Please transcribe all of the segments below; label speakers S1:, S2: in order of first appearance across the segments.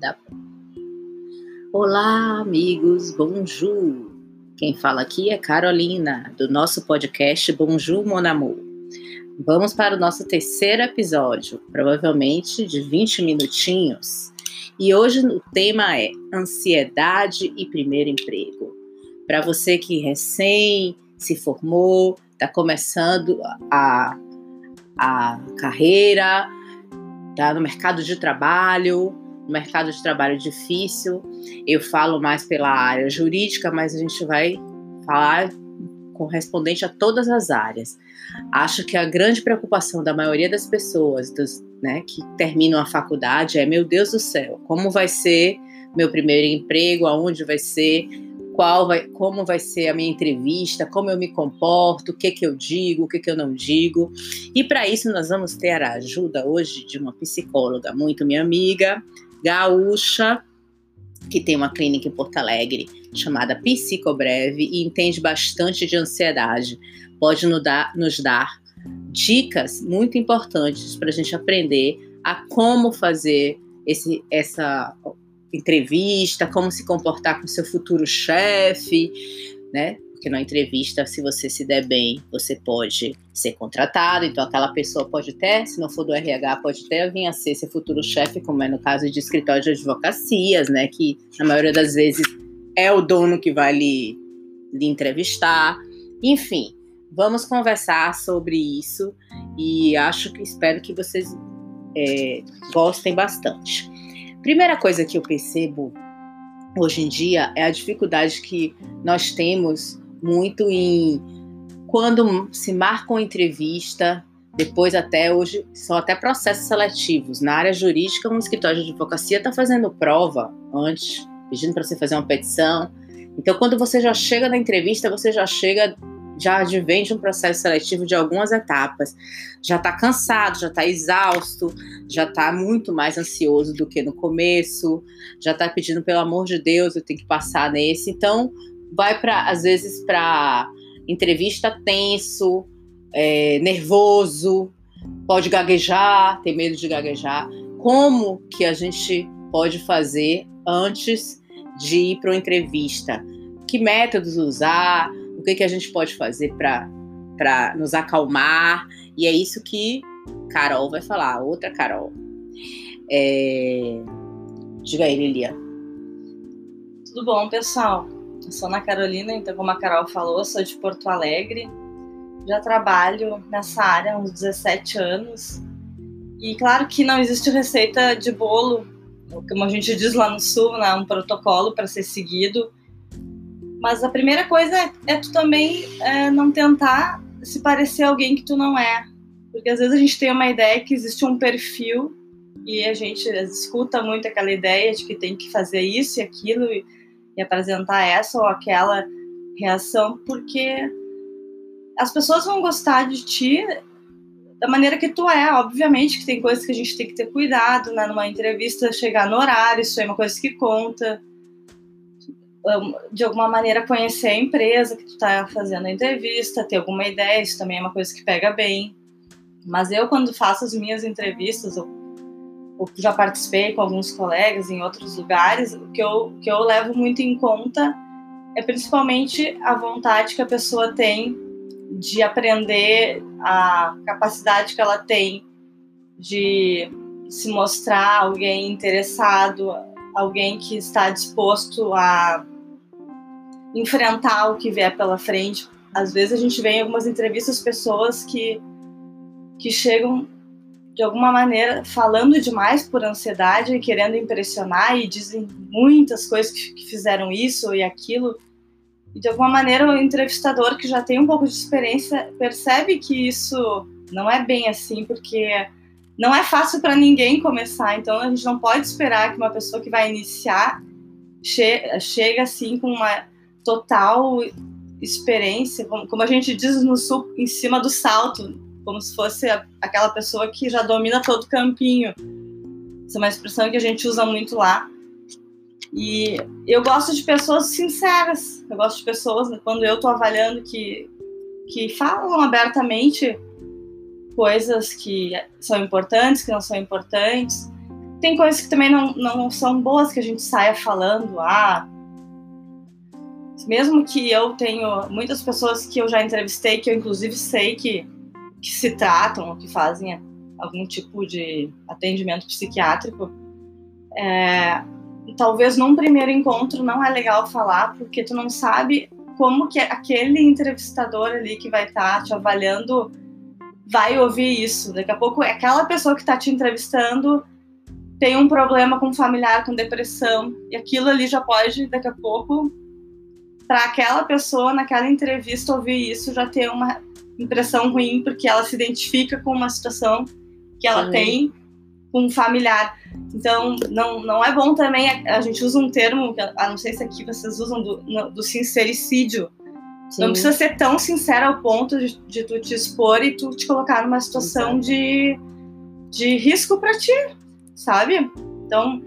S1: Da... Olá, amigos, bonjour. Quem fala aqui é Carolina, do nosso podcast Bonjour Mon Amour. Vamos para o nosso terceiro episódio, provavelmente de 20 minutinhos. E hoje o tema é ansiedade e primeiro emprego. Para você que recém se formou, está começando a, a carreira, está no mercado de trabalho, mercado de trabalho difícil. Eu falo mais pela área jurídica, mas a gente vai falar correspondente a todas as áreas. Acho que a grande preocupação da maioria das pessoas dos, né, que terminam a faculdade é: meu Deus do céu, como vai ser meu primeiro emprego? Aonde vai ser? qual vai, como vai ser a minha entrevista, como eu me comporto, o que que eu digo, o que que eu não digo. E para isso nós vamos ter a ajuda hoje de uma psicóloga muito minha amiga, gaúcha, que tem uma clínica em Porto Alegre chamada Psicobreve e entende bastante de ansiedade. Pode nos dar, nos dar dicas muito importantes para a gente aprender a como fazer esse, essa entrevista, como se comportar com seu futuro chefe, né? Porque na entrevista, se você se der bem, você pode ser contratado. Então, aquela pessoa pode até, se não for do RH, pode até vir a ser seu futuro chefe, como é no caso de escritório de advocacias, né? Que na maioria das vezes é o dono que vai lhe, lhe entrevistar. Enfim, vamos conversar sobre isso e acho que espero que vocês é, gostem bastante. Primeira coisa que eu percebo hoje em dia é a dificuldade que nós temos muito em quando se marca uma entrevista, depois até hoje são até processos seletivos. Na área jurídica, um escritório de advocacia está fazendo prova antes, pedindo para você fazer uma petição. Então, quando você já chega na entrevista, você já chega já advém de um processo seletivo de algumas etapas. Já está cansado, já está exausto, já está muito mais ansioso do que no começo, já está pedindo, pelo amor de Deus, eu tenho que passar nesse. Então, vai para, às vezes, para entrevista tenso, é, nervoso, pode gaguejar, ter medo de gaguejar. Como que a gente pode fazer antes de ir para uma entrevista? Que métodos usar? o que, que a gente pode fazer para nos acalmar. E é isso que Carol vai falar, outra Carol. É... Diga aí, Lilia.
S2: Tudo bom, pessoal? Eu sou Ana Carolina, então, como a Carol falou, sou de Porto Alegre. Já trabalho nessa área há uns 17 anos. E claro que não existe receita de bolo, como a gente diz lá no Sul, né? um protocolo para ser seguido. Mas a primeira coisa é, é tu também é, não tentar se parecer alguém que tu não é. Porque às vezes a gente tem uma ideia que existe um perfil e a gente escuta muito aquela ideia de que tem que fazer isso e aquilo e, e apresentar essa ou aquela reação, porque as pessoas vão gostar de ti da maneira que tu é. Obviamente que tem coisas que a gente tem que ter cuidado, né? Numa entrevista, chegar no horário, isso é uma coisa que conta de alguma maneira conhecer a empresa que tu está fazendo a entrevista, ter alguma ideia, isso também é uma coisa que pega bem. Mas eu, quando faço as minhas entrevistas, já participei com alguns colegas em outros lugares, o que eu, que eu levo muito em conta é principalmente a vontade que a pessoa tem de aprender, a capacidade que ela tem de se mostrar alguém interessado, alguém que está disposto a enfrentar o que vier pela frente. Às vezes a gente vê em algumas entrevistas pessoas que, que chegam de alguma maneira falando demais por ansiedade e querendo impressionar e dizem muitas coisas que, fizeram isso e aquilo. E de alguma maneira o entrevistador que já tem um pouco de experiência percebe que isso não é bem assim, porque não é fácil para ninguém começar. Então a gente não pode esperar que uma pessoa que vai iniciar che chegue assim com uma total experiência, como a gente diz no sul, em cima do salto, como se fosse aquela pessoa que já domina todo o campinho. Essa é uma expressão que a gente usa muito lá. E eu gosto de pessoas sinceras. Eu gosto de pessoas, quando eu estou avaliando, que, que falam abertamente coisas que são importantes, que não são importantes. tem coisas que também não, não são boas que a gente saia falando, ah, mesmo que eu tenho muitas pessoas que eu já entrevistei, que eu inclusive sei que, que se tratam, que fazem algum tipo de atendimento psiquiátrico, é, talvez num primeiro encontro não é legal falar, porque tu não sabe como que aquele entrevistador ali que vai estar tá te avaliando vai ouvir isso. Daqui a pouco, aquela pessoa que está te entrevistando tem um problema com um familiar, com depressão, e aquilo ali já pode, daqui a pouco, para aquela pessoa, naquela entrevista, ouvir isso, já ter uma impressão ruim, porque ela se identifica com uma situação que ela Sim. tem com um familiar. Então, não, não é bom também, a, gente usa um termo, a não sei se aqui vocês usam, do, do sincericídio. Sim. Não precisa ser tão sincero ao ponto de, de, tu te expor e tu te colocar numa situação de, de risco para ti, sabe? Então,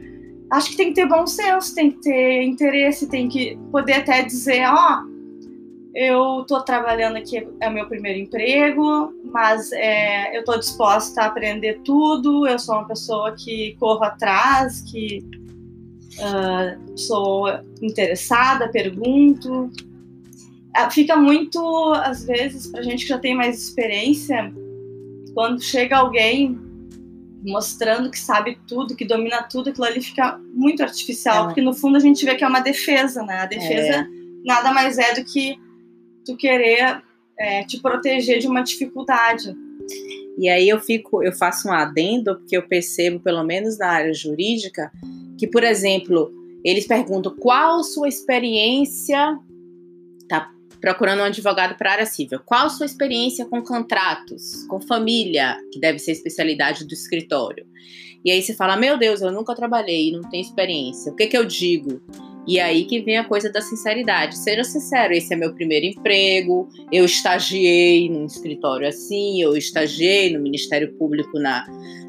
S2: acho que tem que ter bom senso, tem que ter interesse, tem que poder até dizer, ó, oh, eu estou trabalhando aqui, é o meu primeiro emprego, mas é, eu estou disposta a aprender tudo, eu sou uma pessoa que corro atrás, que uh, sou interessada, pergunto. Uh, fica muito, às vezes, para gente que já tem mais experiência, quando chega alguém mostrando que sabe tudo, que domina tudo, aquilo ali fica muito artificial, é. porque no fundo a gente vê que é uma defesa, né? A defesa é. nada mais é do que tu querer é, te proteger de uma dificuldade.
S1: E aí eu fico, eu faço um adendo, porque eu percebo, pelo menos na área jurídica, que, por exemplo, eles perguntam qual sua experiência procurando um advogado para a área civil. Qual sua experiência com contratos, com família, que deve ser especialidade do escritório? E aí você fala: Meu Deus, eu nunca trabalhei, não tenho experiência. O que, que eu digo? E aí que vem a coisa da sinceridade. Seja sincero, esse é meu primeiro emprego, eu estagiei num escritório assim, eu estagiei no Ministério Público na,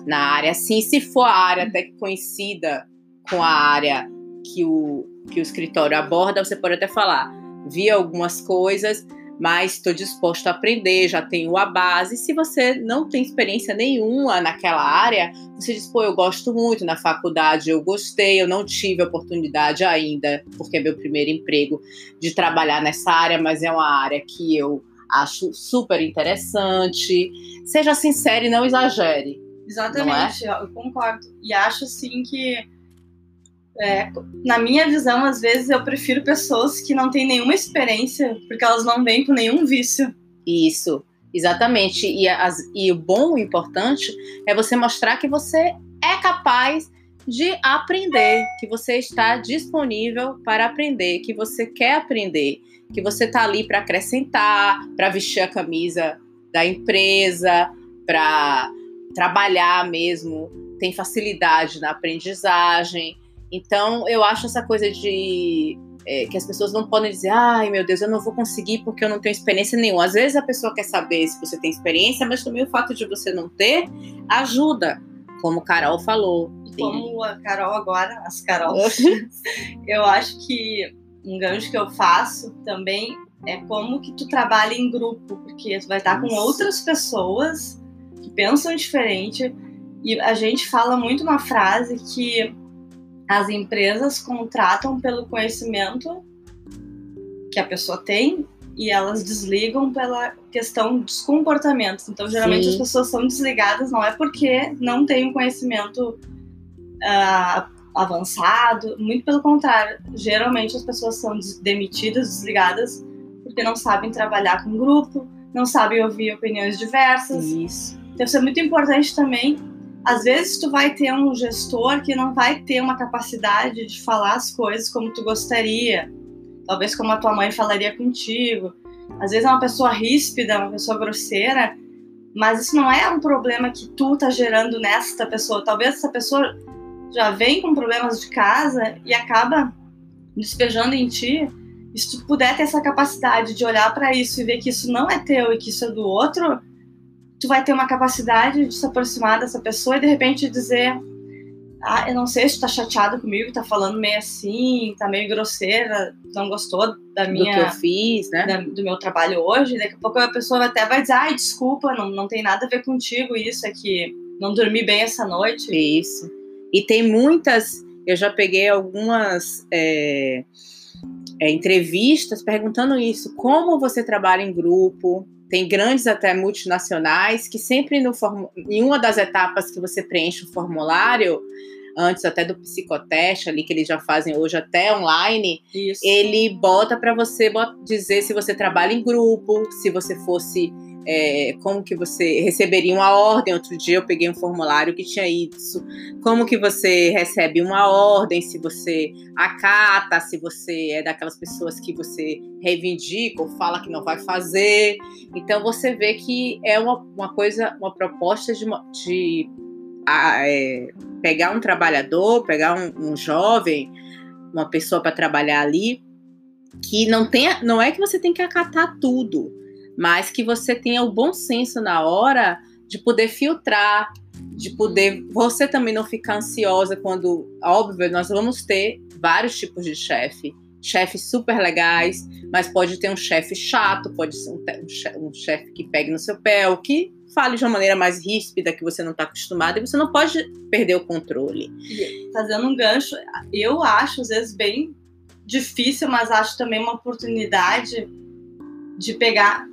S1: na área assim. Se for a área até que conhecida com a área que o, que o escritório aborda, você pode até falar vi algumas coisas, mas estou disposto a aprender, já tenho a base. Se você não tem experiência nenhuma naquela área, você diz, pô, eu gosto muito, na faculdade eu gostei, eu não tive oportunidade ainda, porque é meu primeiro emprego, de trabalhar nessa área, mas é uma área que eu acho super interessante. Seja sincero e não exagere.
S2: Exatamente, é? eu concordo. E acho assim que é, na minha visão, às vezes eu prefiro pessoas que não têm nenhuma experiência, porque elas não vêm com nenhum vício.
S1: Isso, exatamente. E, as, e o bom, o importante, é você mostrar que você é capaz de aprender, que você está disponível para aprender, que você quer aprender, que você está ali para acrescentar, para vestir a camisa da empresa, para trabalhar mesmo, tem facilidade na aprendizagem. Então, eu acho essa coisa de é, que as pessoas não podem dizer, ai meu Deus, eu não vou conseguir porque eu não tenho experiência nenhuma. Às vezes a pessoa quer saber se você tem experiência, mas também o fato de você não ter ajuda, como Carol falou.
S2: E como a Carol agora, as Carols, eu acho que um gancho que eu faço também é como que tu trabalha em grupo, porque tu vai estar com outras pessoas que pensam diferente. E a gente fala muito uma frase que as empresas contratam pelo conhecimento que a pessoa tem e elas desligam pela questão dos comportamentos. Então, geralmente Sim. as pessoas são desligadas não é porque não têm um conhecimento uh, avançado, muito pelo contrário. Geralmente as pessoas são demitidas, desligadas, porque não sabem trabalhar com grupo, não sabem ouvir opiniões diversas.
S1: Isso.
S2: Então, isso é muito importante também às vezes tu vai ter um gestor que não vai ter uma capacidade de falar as coisas como tu gostaria, talvez como a tua mãe falaria contigo. Às vezes é uma pessoa ríspida, uma pessoa grosseira, mas isso não é um problema que tu tá gerando nesta pessoa. Talvez essa pessoa já vem com problemas de casa e acaba despejando em ti. E se tu puder ter essa capacidade de olhar para isso e ver que isso não é teu e que isso é do outro, tu vai ter uma capacidade de se aproximar dessa pessoa e de repente dizer ah, eu não sei se tu tá chateado comigo, tá falando meio assim, tá meio grosseira, não gostou da minha...
S1: Do que eu fiz, né?
S2: Da, do meu trabalho hoje. Daqui a pouco a pessoa até vai dizer, ai, desculpa, não, não tem nada a ver contigo isso, é que não dormi bem essa noite.
S1: Isso. E tem muitas, eu já peguei algumas é, é, entrevistas perguntando isso: como você trabalha em grupo? Tem grandes até multinacionais que sempre no em uma das etapas que você preenche o formulário, antes até do psicoteste ali que eles já fazem hoje até online, Isso. ele bota para você dizer se você trabalha em grupo, se você fosse é, como que você receberia uma ordem. Outro dia eu peguei um formulário que tinha isso. Como que você recebe uma ordem, se você acata, se você é daquelas pessoas que você reivindica ou fala que não vai fazer. Então você vê que é uma, uma coisa, uma proposta de, de a, é, pegar um trabalhador, pegar um, um jovem, uma pessoa para trabalhar ali, que não tem, não é que você tem que acatar tudo mas que você tenha o bom senso na hora de poder filtrar, de poder você também não ficar ansiosa quando, óbvio, nós vamos ter vários tipos de chefe, chefes super legais, mas pode ter um chefe chato, pode ser um, chefe que pegue no seu pé, ou que fale de uma maneira mais ríspida que você não está acostumado e você não pode perder o controle.
S2: Fazendo um gancho, eu acho às vezes bem difícil, mas acho também uma oportunidade de pegar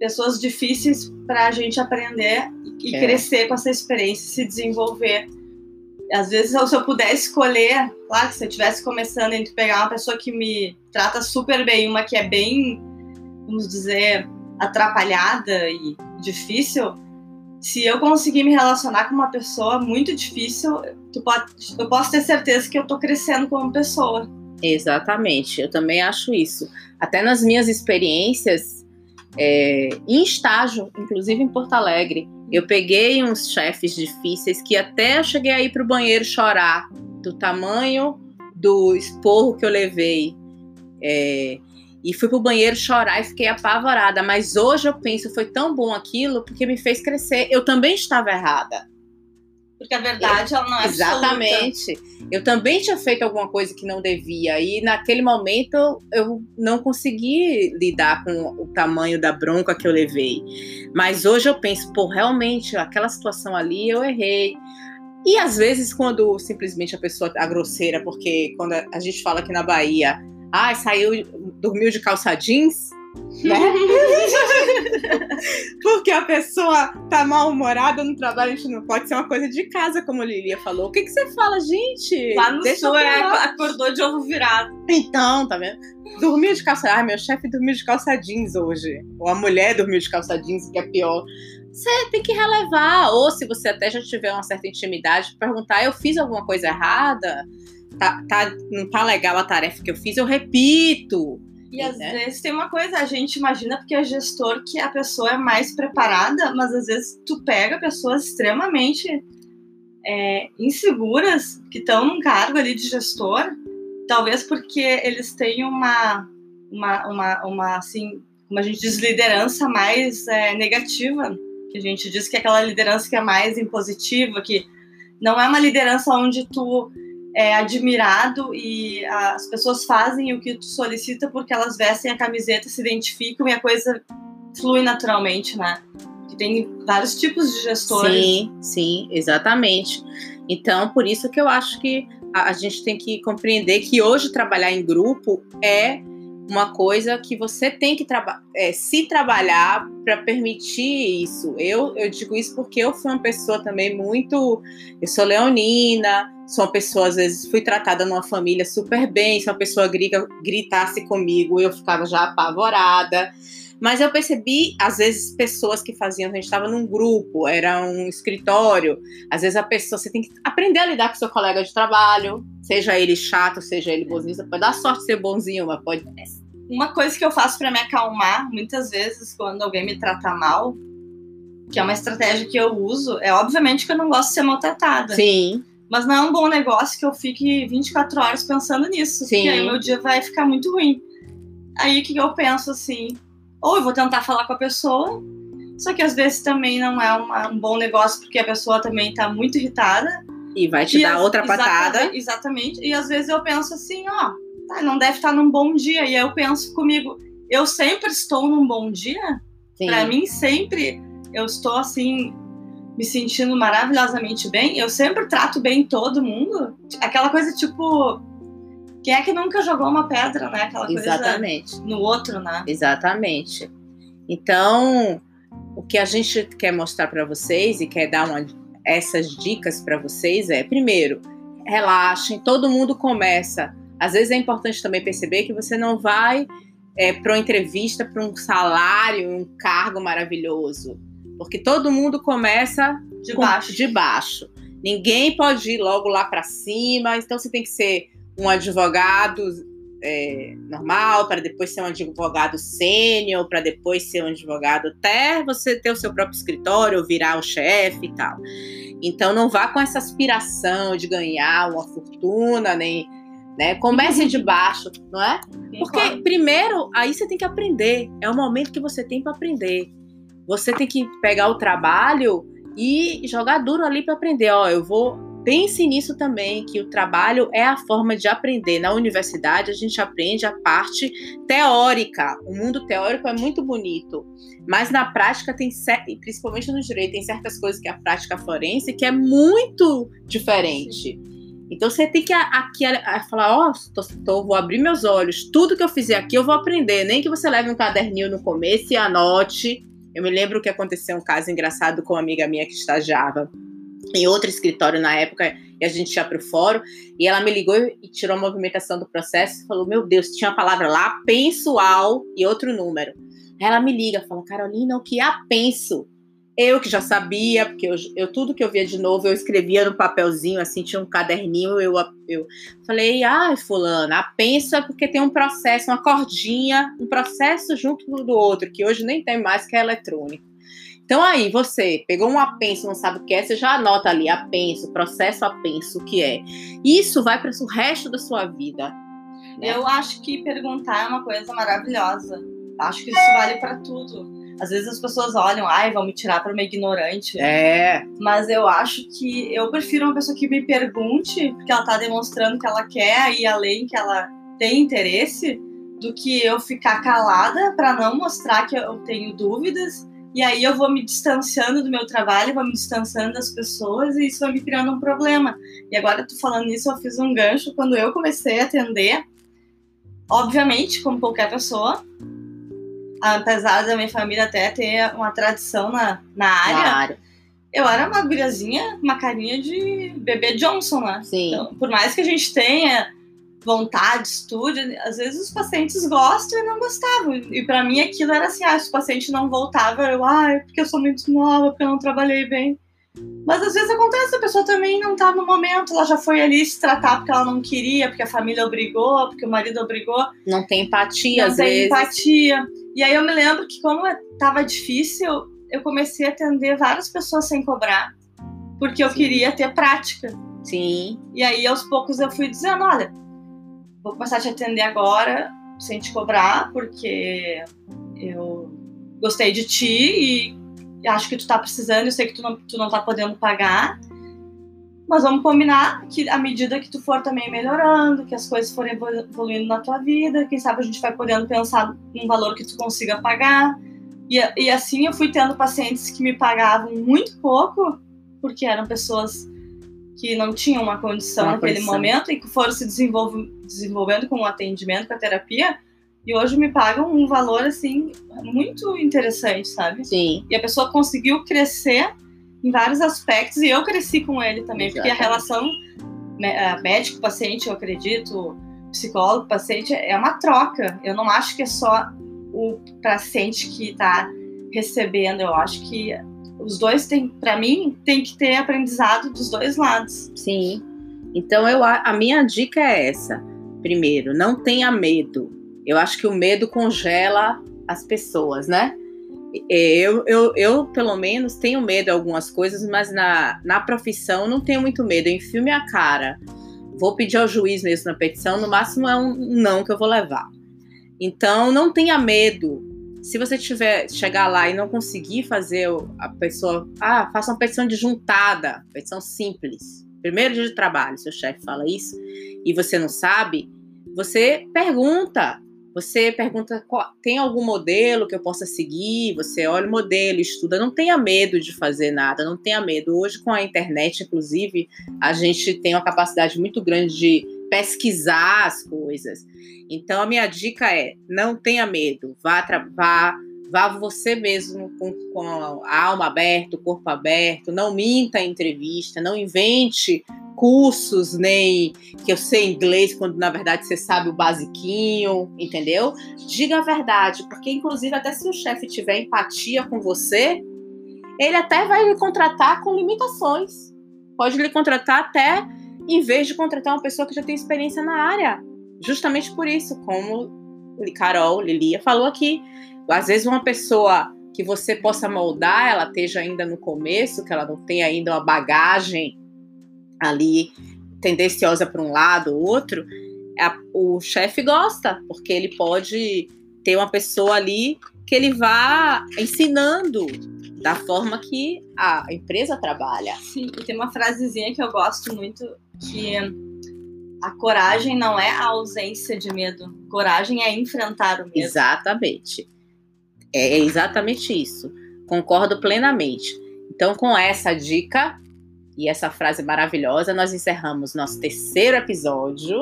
S2: pessoas difíceis para a gente aprender e é. crescer com essa experiência, se desenvolver. Às vezes, se eu pudesse escolher, claro se eu estivesse começando entre pegar uma pessoa que me trata super bem, uma que é bem, vamos dizer, atrapalhada e difícil, se eu conseguir me relacionar com uma pessoa muito difícil, pode, eu posso ter certeza que eu estou crescendo como pessoa.
S1: Exatamente, eu também acho isso. Até nas minhas experiências, é, em estágio, inclusive em Porto Alegre. Eu peguei uns chefes difíceis que até eu cheguei a ir para o banheiro chorar do tamanho do esporro que eu levei. É, e fui pro banheiro chorar e fiquei apavorada. Mas hoje eu penso, foi tão bom aquilo porque me fez crescer. Eu também estava errada.
S2: Porque a verdade, ela não é
S1: Exatamente.
S2: Absoluta.
S1: Eu também tinha feito alguma coisa que não devia. E naquele momento eu não consegui lidar com o tamanho da bronca que eu levei. Mas hoje eu penso, pô, realmente, aquela situação ali eu errei. E às vezes, quando simplesmente a pessoa tá grosseira, porque quando a gente fala aqui na Bahia, ah, saiu, dormiu de calça jeans, né? Porque a pessoa tá mal-humorada no trabalho, a gente não pode ser uma coisa de casa, como a Lilia falou. O que, que você fala, gente?
S2: Lá no Deixa sul é, acordou de ovo virado.
S1: Então, tá vendo? Dormiu de calça. Ah, meu chefe dormiu de calça jeans hoje. Ou a mulher dormiu de calça jeans, que é pior. Você tem que relevar. Ou se você até já tiver uma certa intimidade, perguntar: eu fiz alguma coisa errada? Tá, tá, não tá legal a tarefa que eu fiz, eu repito.
S2: E às né? vezes tem uma coisa, a gente imagina porque é gestor que a pessoa é mais preparada, mas às vezes tu pega pessoas extremamente é, inseguras que estão num cargo ali de gestor, talvez porque eles têm uma, uma, uma, uma assim, como a gente diz, liderança mais é, negativa, que a gente diz que é aquela liderança que é mais impositiva, que não é uma liderança onde tu é admirado e as pessoas fazem o que tu solicita porque elas vestem a camiseta, se identificam e a coisa flui naturalmente, né? Que tem vários tipos de gestores.
S1: Sim, sim, exatamente. Então, por isso que eu acho que a, a gente tem que compreender que hoje trabalhar em grupo é uma coisa que você tem que traba é, se trabalhar para permitir isso. Eu, eu digo isso porque eu fui uma pessoa também muito. Eu sou leonina, sou uma pessoa, às vezes, fui tratada numa família super bem. Se uma pessoa grita, gritasse comigo, eu ficava já apavorada. Mas eu percebi, às vezes, pessoas que faziam, a gente estava num grupo, era um escritório, às vezes a pessoa, você tem que aprender a lidar com seu colega de trabalho, seja ele chato, seja ele bonzinho, você pode dar sorte de ser bonzinho, mas pode
S2: uma coisa que eu faço para me acalmar, muitas vezes, quando alguém me trata mal, que é uma estratégia que eu uso, é obviamente que eu não gosto de ser maltratada.
S1: Sim.
S2: Mas não é um bom negócio que eu fique 24 horas pensando nisso. Sim. Porque aí meu dia vai ficar muito ruim. Aí o que eu penso assim? Ou eu vou tentar falar com a pessoa, só que às vezes também não é uma, um bom negócio porque a pessoa também tá muito irritada.
S1: E vai te e dar outra patada.
S2: Exatamente, exatamente. E às vezes eu penso assim, ó, ah, não deve estar num bom dia. E aí eu penso comigo, eu sempre estou num bom dia? Para mim, sempre eu estou assim, me sentindo maravilhosamente bem, eu sempre trato bem todo mundo. Aquela coisa tipo. Quem é que nunca jogou uma pedra, né? Aquela
S1: Exatamente.
S2: coisa no outro, né?
S1: Exatamente. Então, o que a gente quer mostrar para vocês e quer dar uma, essas dicas para vocês é, primeiro, relaxem, todo mundo começa. Às vezes é importante também perceber que você não vai é, para uma entrevista para um salário, um cargo maravilhoso, porque todo mundo começa
S2: de baixo.
S1: De baixo. Ninguém pode ir logo lá para cima, então você tem que ser um advogado é, normal, para depois ser um advogado sênior, para depois ser um advogado até você ter o seu próprio escritório, virar o chefe e tal. Então não vá com essa aspiração de ganhar uma fortuna, nem né? Comece de baixo, não é? Porque primeiro aí você tem que aprender. É o momento que você tem para aprender. Você tem que pegar o trabalho e jogar duro ali para aprender. Ó, eu vou Pense nisso também, que o trabalho é a forma de aprender. Na universidade, a gente aprende a parte teórica. O mundo teórico é muito bonito, mas na prática tem, principalmente no direito, tem certas coisas que a prática forense que é muito diferente. Então você tem que aqui falar, ó, oh, vou abrir meus olhos, tudo que eu fizer aqui eu vou aprender, nem que você leve um caderninho no começo e anote. Eu me lembro que aconteceu um caso engraçado com uma amiga minha que estagiava em outro escritório na época, e a gente ia para o fórum, e ela me ligou e tirou a movimentação do processo e falou: Meu Deus, tinha a palavra lá, pensual e outro número. Ela me liga, fala: Carolina, o que é penso? Eu que já sabia, porque eu, eu, tudo que eu via de novo eu escrevia no papelzinho, assim, tinha um caderninho, eu, eu falei, ai, fulana, a penso é porque tem um processo, uma cordinha, um processo junto do outro, que hoje nem tem mais, que é eletrônico. Então aí, você pegou um apenso, não sabe o que é, você já anota ali, apenso, processo apenso, o que é. Isso vai para o resto da sua vida.
S2: Né? Eu acho que perguntar é uma coisa maravilhosa. Acho que isso vale para tudo. Às vezes as pessoas olham, ai, vão me tirar para uma ignorante.
S1: É.
S2: Mas eu acho que eu prefiro uma pessoa que me pergunte, porque ela tá demonstrando que ela quer ir além, que ela tem interesse, do que eu ficar calada para não mostrar que eu tenho dúvidas e aí eu vou me distanciando do meu trabalho, vou me distanciando das pessoas e isso vai me criando um problema. E agora tu falando nisso, eu fiz um gancho quando eu comecei a atender, obviamente, como qualquer pessoa, apesar da minha família até ter uma tradição na, na área, na área. eu era uma guriazinha, uma carinha de bebê Johnson, né?
S1: Sim.
S2: Então, por mais que a gente tenha vontade, estudo, às vezes os pacientes gostam e não gostavam. E para mim aquilo era assim, ah, se o paciente não voltava, eu, ah, é porque eu sou muito nova, porque eu não trabalhei bem. Mas às vezes acontece, a pessoa também não tá no momento, ela já foi ali se tratar porque ela não queria, porque a família obrigou, porque o marido obrigou.
S1: Não tem empatia,
S2: não
S1: às
S2: tem
S1: vezes.
S2: empatia. E aí eu me lembro que como tava difícil, eu comecei a atender várias pessoas sem cobrar, porque eu Sim. queria ter prática.
S1: Sim.
S2: E aí aos poucos eu fui dizendo, olha, vou começar a te atender agora sem te cobrar, porque eu gostei de ti e acho que tu tá precisando, eu sei que tu não, tu não tá podendo pagar. Mas vamos combinar que à medida que tu for também melhorando, que as coisas forem evoluindo na tua vida, quem sabe a gente vai podendo pensar num valor que tu consiga pagar. E, e assim eu fui tendo pacientes que me pagavam muito pouco, porque eram pessoas que não tinham uma condição uma naquele condição. momento e que foram se desenvolvendo com o atendimento, com a terapia, e hoje me pagam um valor assim muito interessante, sabe?
S1: Sim.
S2: E a pessoa conseguiu crescer em vários aspectos e eu cresci com ele também, Exatamente. porque a relação médico-paciente, eu acredito, psicólogo-paciente é uma troca. Eu não acho que é só o paciente que está recebendo, eu acho que os dois têm, para mim, tem que ter aprendizado dos dois lados.
S1: Sim. Então eu a minha dica é essa. Primeiro, não tenha medo. Eu acho que o medo congela as pessoas, né? Eu, eu, eu, pelo menos, tenho medo de algumas coisas, mas na, na profissão não tenho muito medo. Eu enfio minha cara. Vou pedir ao juiz mesmo na petição, no máximo é um não que eu vou levar. Então, não tenha medo se você tiver chegar lá e não conseguir fazer a pessoa, ah, faça uma petição de juntada, petição simples. Primeiro dia de trabalho, seu chefe fala isso e você não sabe, você pergunta. Você pergunta, tem algum modelo que eu possa seguir? Você olha o modelo, estuda. Não tenha medo de fazer nada, não tenha medo. Hoje, com a internet, inclusive, a gente tem uma capacidade muito grande de pesquisar as coisas. Então, a minha dica é: não tenha medo, vá, vá, vá você mesmo com, com a alma aberta, o corpo aberto, não minta em entrevista, não invente cursos, nem que eu sei inglês, quando na verdade você sabe o basiquinho, entendeu? Diga a verdade, porque inclusive até se o chefe tiver empatia com você, ele até vai lhe contratar com limitações. Pode lhe contratar até em vez de contratar uma pessoa que já tem experiência na área. Justamente por isso, como Carol, Lilia falou aqui, às vezes uma pessoa que você possa moldar, ela esteja ainda no começo, que ela não tem ainda uma bagagem ali tendenciosa para um lado ou outro, a, o chefe gosta, porque ele pode ter uma pessoa ali que ele vá ensinando da forma que a empresa trabalha.
S2: Sim, e tem uma frasezinha que eu gosto muito que a coragem não é a ausência de medo, coragem é enfrentar o medo.
S1: Exatamente. É exatamente isso. Concordo plenamente. Então, com essa dica, e essa frase maravilhosa, nós encerramos nosso terceiro episódio.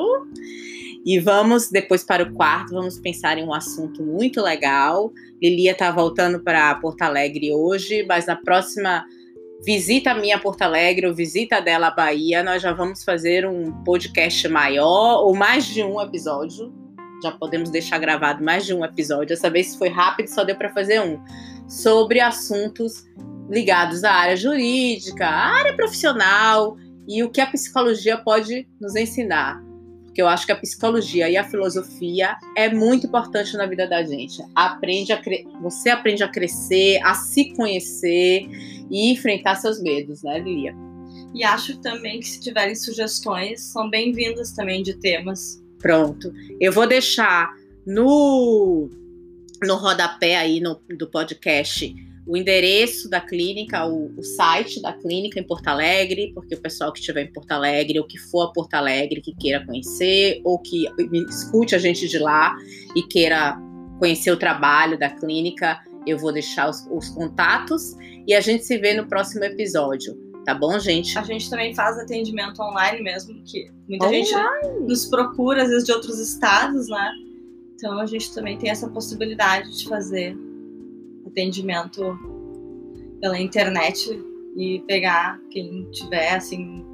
S1: E vamos depois para o quarto, vamos pensar em um assunto muito legal. Lilia está voltando para Porto Alegre hoje, mas na próxima visita minha a Porto Alegre ou visita dela à Bahia, nós já vamos fazer um podcast maior ou mais de um episódio. Já podemos deixar gravado mais de um episódio. Dessa vez foi rápido, só deu para fazer um. Sobre assuntos ligados à área jurídica, à área profissional e o que a psicologia pode nos ensinar. Porque eu acho que a psicologia e a filosofia é muito importante na vida da gente. Aprende a você aprende a crescer, a se conhecer e enfrentar seus medos, né, Lilia?
S2: E acho também que se tiverem sugestões, são bem-vindas também de temas.
S1: Pronto. Eu vou deixar no no rodapé aí no, do podcast o endereço da clínica, o, o, site da clínica em Porto Alegre, porque o pessoal que estiver em Porto Alegre ou que for a Porto Alegre que queira conhecer ou que escute a gente de lá e queira conhecer o trabalho da clínica, eu vou deixar os, os contatos e a gente se vê no próximo episódio. Tá bom, gente?
S2: A gente também faz atendimento online mesmo, que muita online. gente nos procura, às vezes, de outros estados, né? Então a gente também tem essa possibilidade de fazer atendimento pela internet e pegar quem tiver assim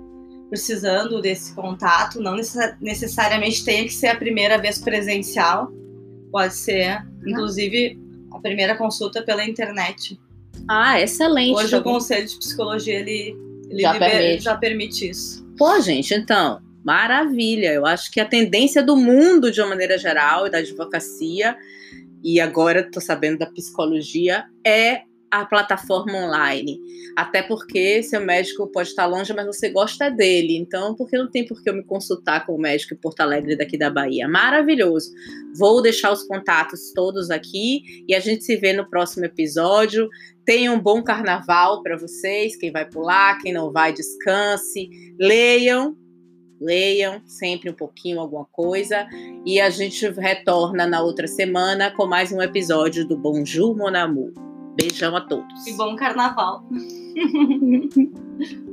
S2: precisando desse contato, não necessariamente tenha que ser a primeira vez presencial, pode ser inclusive a primeira consulta pela internet.
S1: Ah, excelente.
S2: Hoje o Conselho de Psicologia ele, ele já, liber, permite. já permite isso.
S1: Pô, gente, então, maravilha. Eu acho que a tendência do mundo, de uma maneira geral, e da advocacia, e agora estou sabendo da psicologia, é a plataforma online. Até porque seu médico pode estar longe, mas você gosta dele. Então, porque não tem por que eu me consultar com o médico em Porto Alegre daqui da Bahia? Maravilhoso. Vou deixar os contatos todos aqui e a gente se vê no próximo episódio. Tenha um bom carnaval para vocês. Quem vai pular, quem não vai, descanse. Leiam leiam sempre um pouquinho alguma coisa e a gente retorna na outra semana com mais um episódio do Bonjour Mon Amour. Beijão a todos.
S2: E bom carnaval.